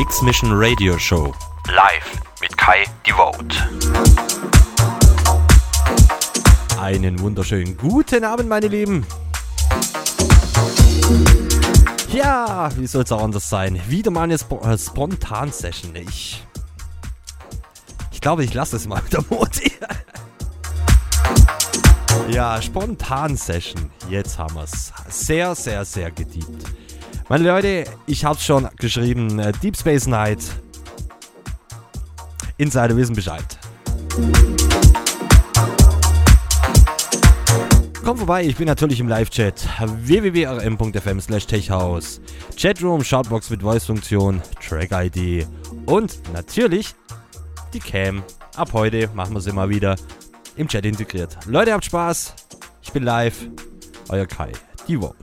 Transmission Radio Show. Live mit Kai Devote. Einen wunderschönen guten Abend, meine Lieben. Ja, wie soll es auch anders sein? Wieder mal eine Sp äh, Spontan-Session. Ich, ich glaube, ich lasse es mal der Moti. ja, Spontan-Session. Jetzt haben wir es. Sehr, sehr, sehr gediebt. Meine Leute, ich habe es schon geschrieben. Äh, Deep Space Night. Insider wissen Bescheid. Komm vorbei, ich bin natürlich im Live-Chat. www.rm.fm slash techhouse. Chatroom, Shoutbox mit Voice-Funktion, Track-ID und natürlich die Cam. Ab heute machen wir sie mal wieder im Chat integriert. Leute, habt Spaß. Ich bin live. Euer Kai. Die Vote.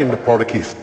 in the Portuguese.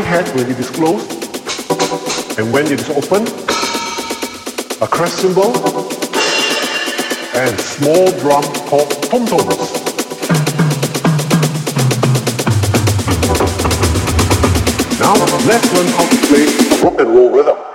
Hi-hat when it is closed, and when it is open, a crash cymbal, and small drum called tom-toms. Now let's learn how to play rock and roll rhythm.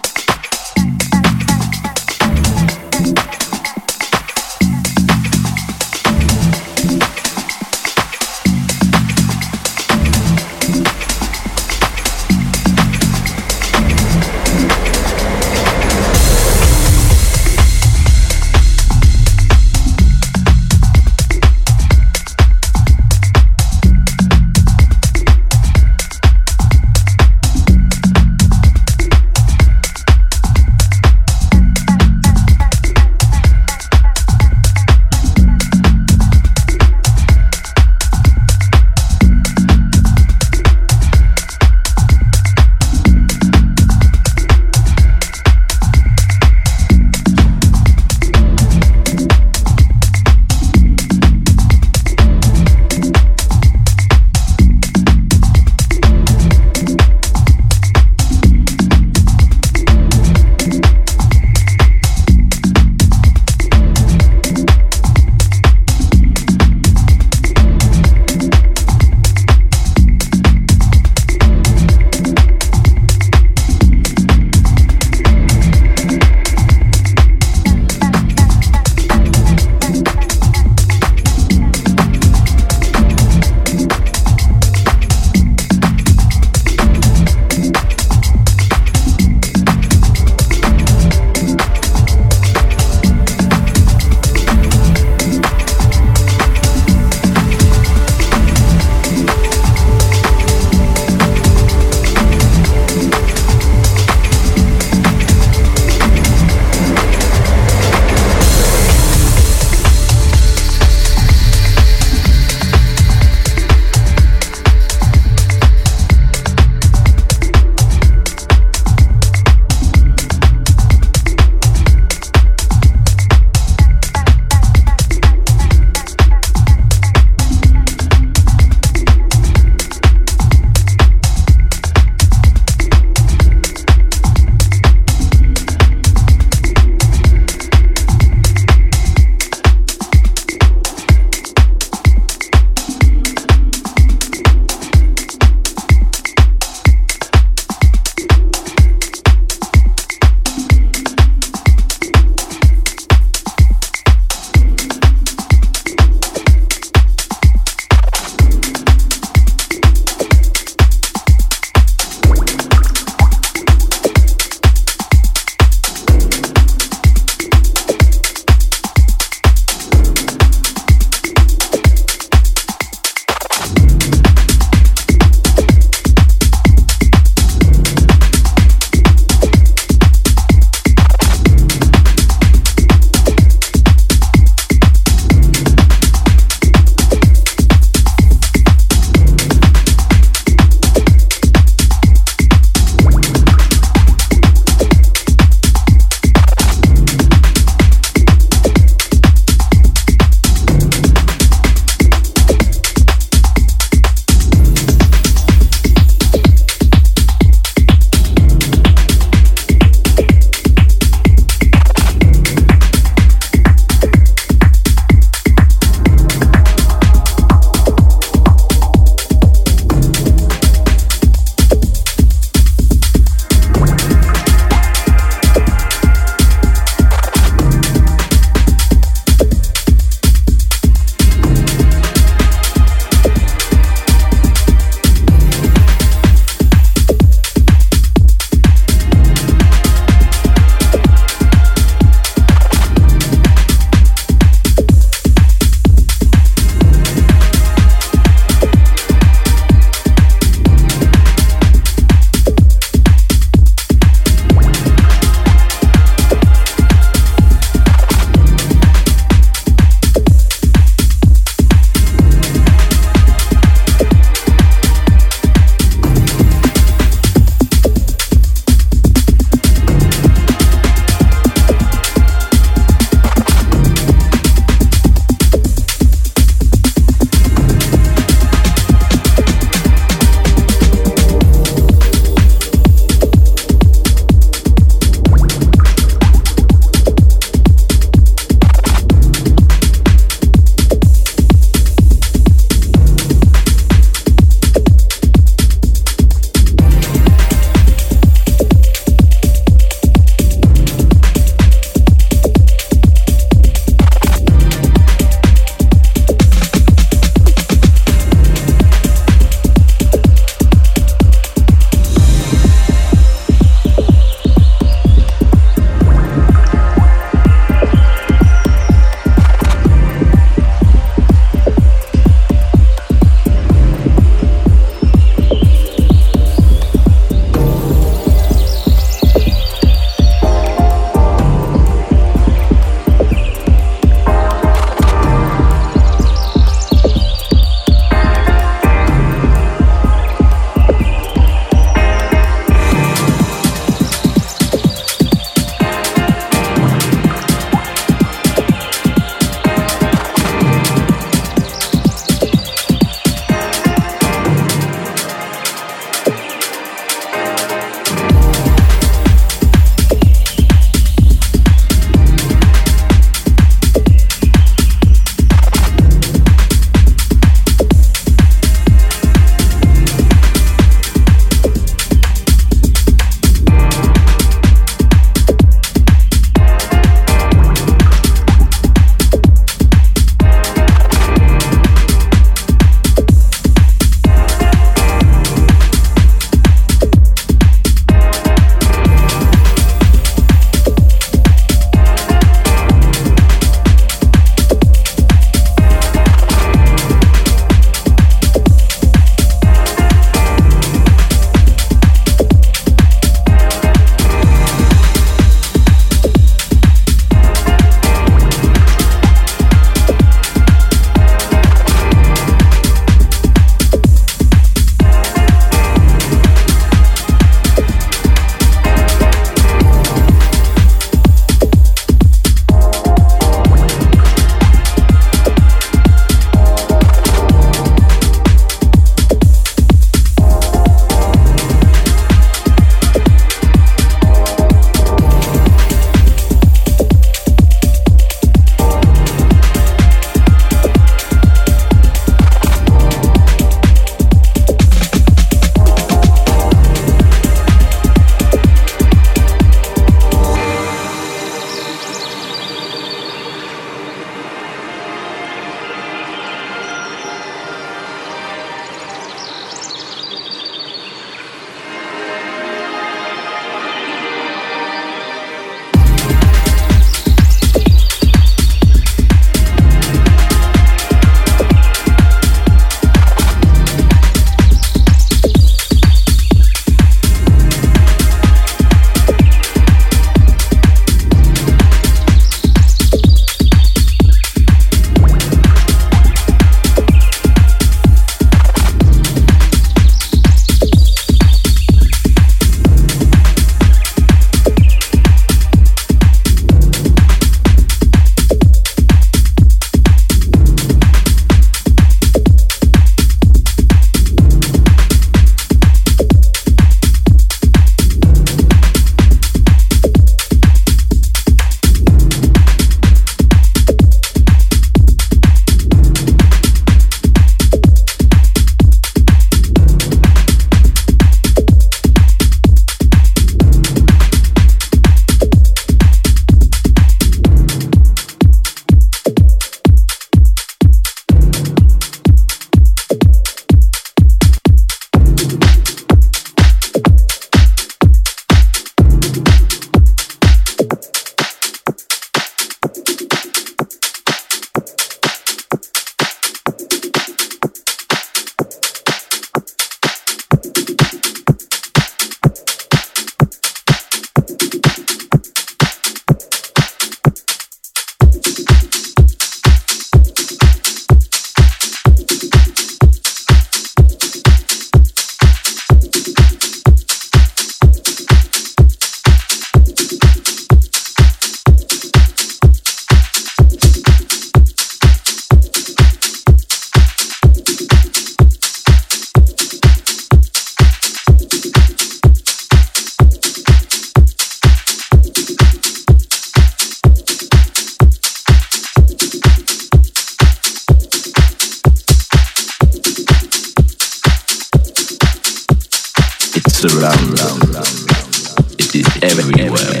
It is everywhere.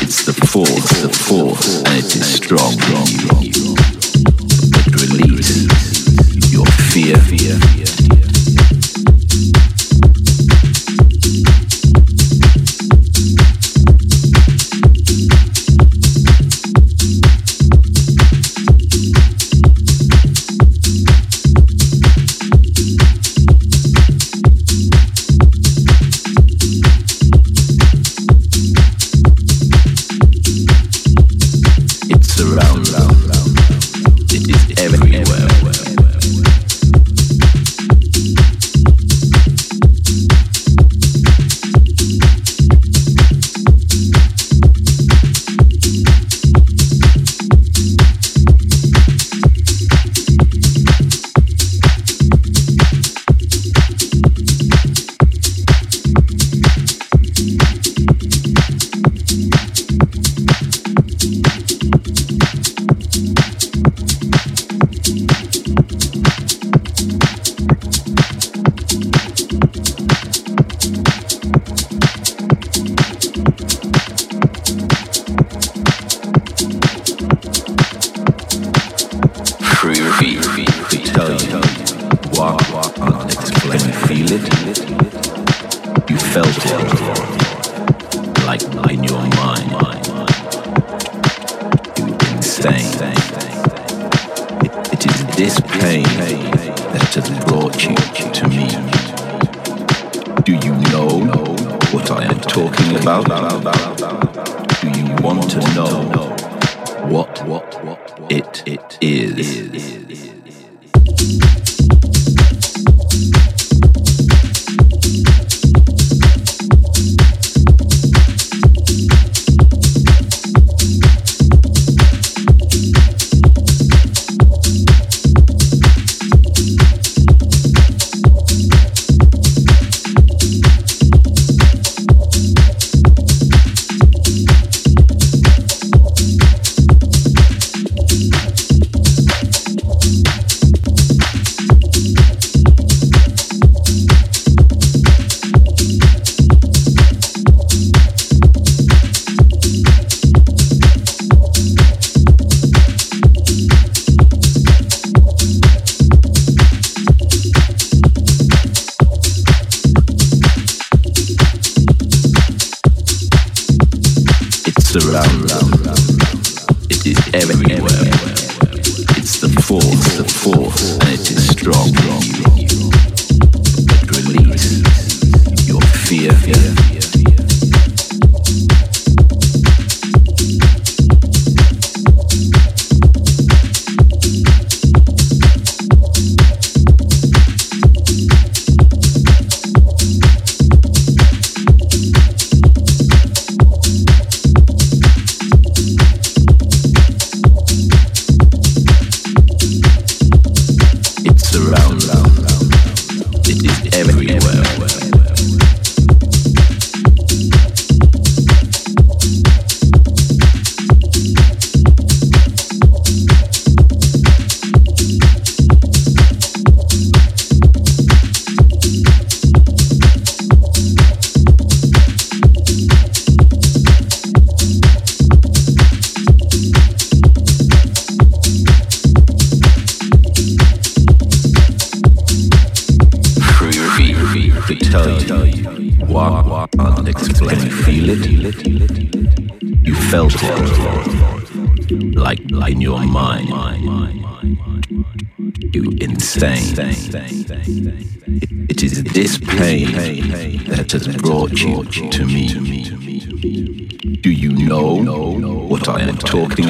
It's the force, the force, and it is strong.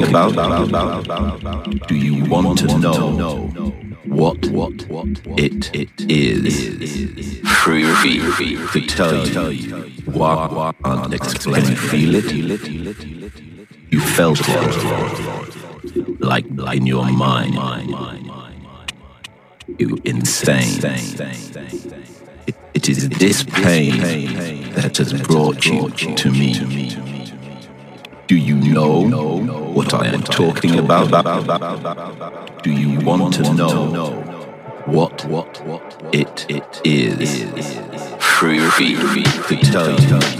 About? Do you want to know what it is? Free to tell you what unexplained feel it. You felt it like in your mind. You insane. It is this pain that has brought you to me. Do you know what I am talking about? Do you want to know what it is? free to tell you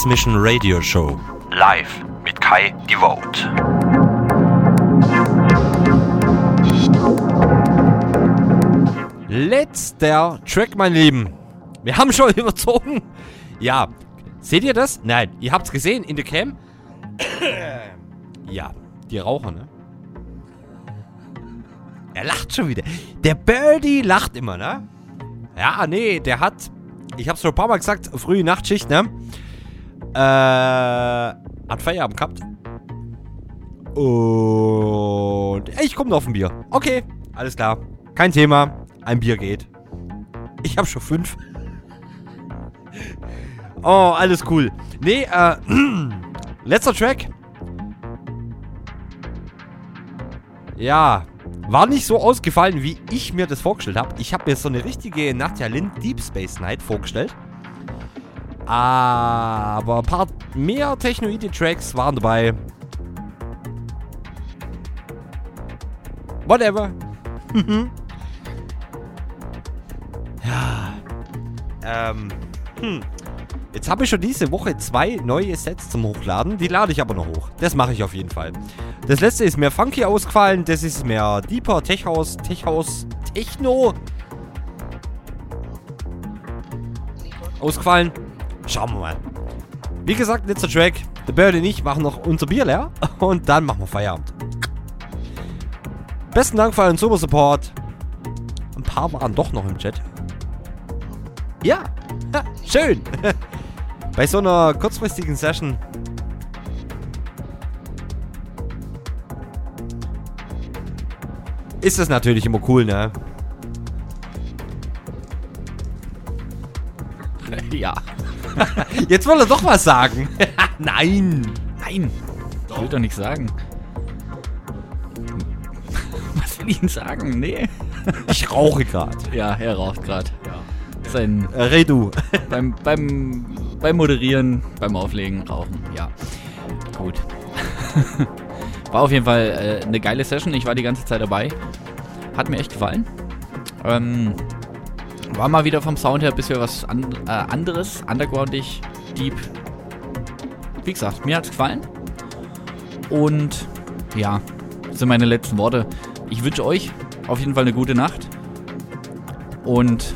Mix Mission Radio Show. Live mit Kai Devote. Letzter Track, mein Lieben. Wir haben schon überzogen. Ja. Seht ihr das? Nein. Ihr habt's gesehen in der Cam. ja. Die Raucher, ne? Er lacht schon wieder. Der Birdie lacht immer, ne? Ja, nee, der hat. Ich hab's schon ein paar Mal gesagt, frühe Nachtschicht, ne? Äh. Hat Feierabend gehabt. Und. Ich komme noch auf ein Bier. Okay, alles klar. Kein Thema. Ein Bier geht. Ich habe schon fünf. Oh, alles cool. Nee, äh. letzter Track. Ja, war nicht so ausgefallen, wie ich mir das vorgestellt habe. Ich habe mir so eine richtige Nadja Lind Deep Space Night vorgestellt. Aber ein paar mehr technoide Tracks waren dabei. Whatever. ja. Ähm. Hm. Jetzt habe ich schon diese Woche zwei neue Sets zum Hochladen. Die lade ich aber noch hoch. Das mache ich auf jeden Fall. Das letzte ist mehr funky ausgefallen. Das ist mehr deeper Tech House, Tech House, Techno. Ausgefallen. Schauen wir mal. Wie gesagt, letzter Track. Der Bird und ich machen noch unser Bier leer. Und dann machen wir Feierabend. Besten Dank für euren super Support. Ein paar waren doch noch im Chat. Ja, ha, schön. Bei so einer kurzfristigen Session. Ist das natürlich immer cool, ne? Ja. Jetzt will er doch was sagen. Nein. Nein. Ich will doch nicht sagen. Was will ich Ihnen sagen? Nee. Ich rauche gerade. Ja, er raucht gerade. Sein Äh, red du. beim, beim, beim Moderieren, beim Auflegen, Rauchen, ja. Gut. War auf jeden Fall äh, eine geile Session. Ich war die ganze Zeit dabei. Hat mir echt gefallen. Ähm, war mal wieder vom Sound her ein bisschen was an, äh, anderes, undergroundig, deep. Wie gesagt, mir hat's gefallen. Und ja, das sind meine letzten Worte. Ich wünsche euch auf jeden Fall eine gute Nacht. Und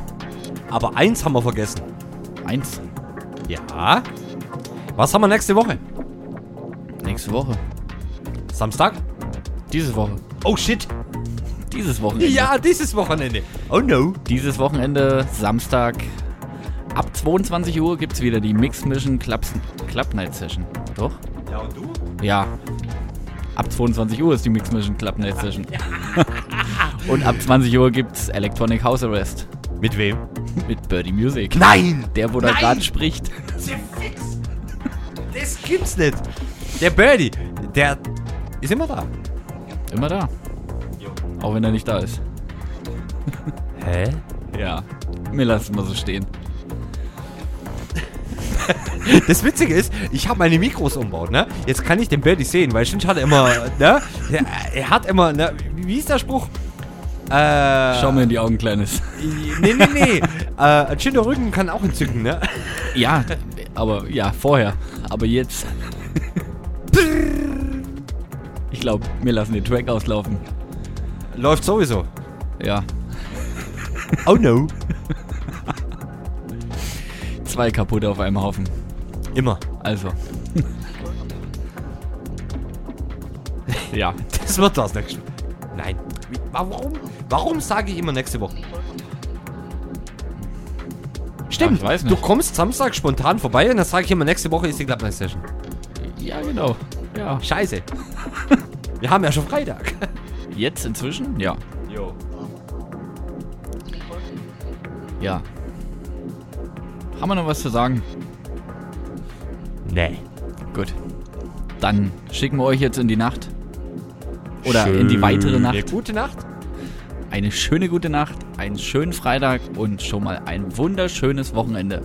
Aber eins haben wir vergessen. eins Ja. Was haben wir nächste Woche? nächste Woche. Samstag? Diese Woche. Oh shit. Dieses Wochenende. Ja, dieses Wochenende. Oh no. Dieses Wochenende, Samstag, ab 22 Uhr gibt es wieder die Mix Mission Club, Club Night Session. Doch? Ja, und du? Ja. Ab 22 Uhr ist die Mix Mission Club Night Session. Und ab 20 Uhr gibt's Electronic House Arrest Mit wem? mit Birdie Music. Nein! Der, wo da gerade spricht. Das gibt's nicht. Der Birdie, der ist immer da. Immer da. Auch wenn er nicht da ist. Hä? Ja. Mir lassen mal so stehen. Das Witzige ist, ich habe meine Mikros umbaut, ne? Jetzt kann ich den Birdie sehen, weil sonst hat er immer, ne? Er, er hat immer, ne? Wie ist der Spruch? Äh. Schau mir in die Augen, Kleines. Nee, nee, nee. äh, schöner Rücken kann auch entzücken, ne? Ja, aber ja, vorher. Aber jetzt. Ich glaube, wir lassen den Track auslaufen. Läuft sowieso. Ja, Oh no. zwei kaputte auf einem Haufen. Immer. Also. ja, Das wird das nächste Nein. Warum? Warum sage ich immer nächste Woche? Stimmt. Ach, Du kommst Samstag spontan vorbei und dann sage ich immer, nächste Woche ist die Club Night Session. ja genau. Ja. Scheiße. Wir haben ja schon Freitag. Jetzt inzwischen? Ja. Jo. Ja. Haben wir noch was zu sagen? Nee. Gut. Dann schicken wir euch jetzt in die Nacht. Oder in die weitere Eine Nacht. gute Nacht. Eine schöne gute Nacht, einen schönen Freitag und schon mal ein wunderschönes Wochenende.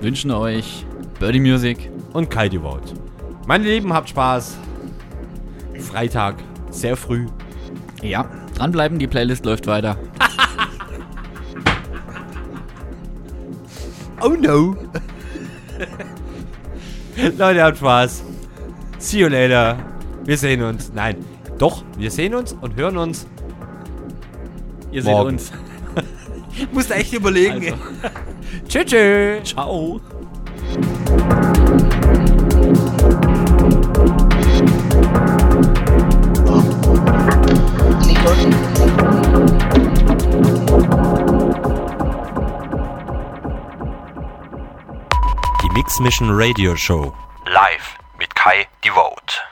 Wünschen euch Birdie Music. Und Kai Devote. Meine Lieben, habt Spaß. Freitag, sehr früh. Ja, dranbleiben, die Playlist läuft weiter. Oh no. Leute, habt Spaß. See you later. Wir sehen uns. Nein, doch, wir sehen uns und hören uns. Ihr seht Morgen. uns. Musst echt überlegen. Also. Tschüss, tschüss. Ciao. Mix Mission Radio Show. Live mit Kai Devote.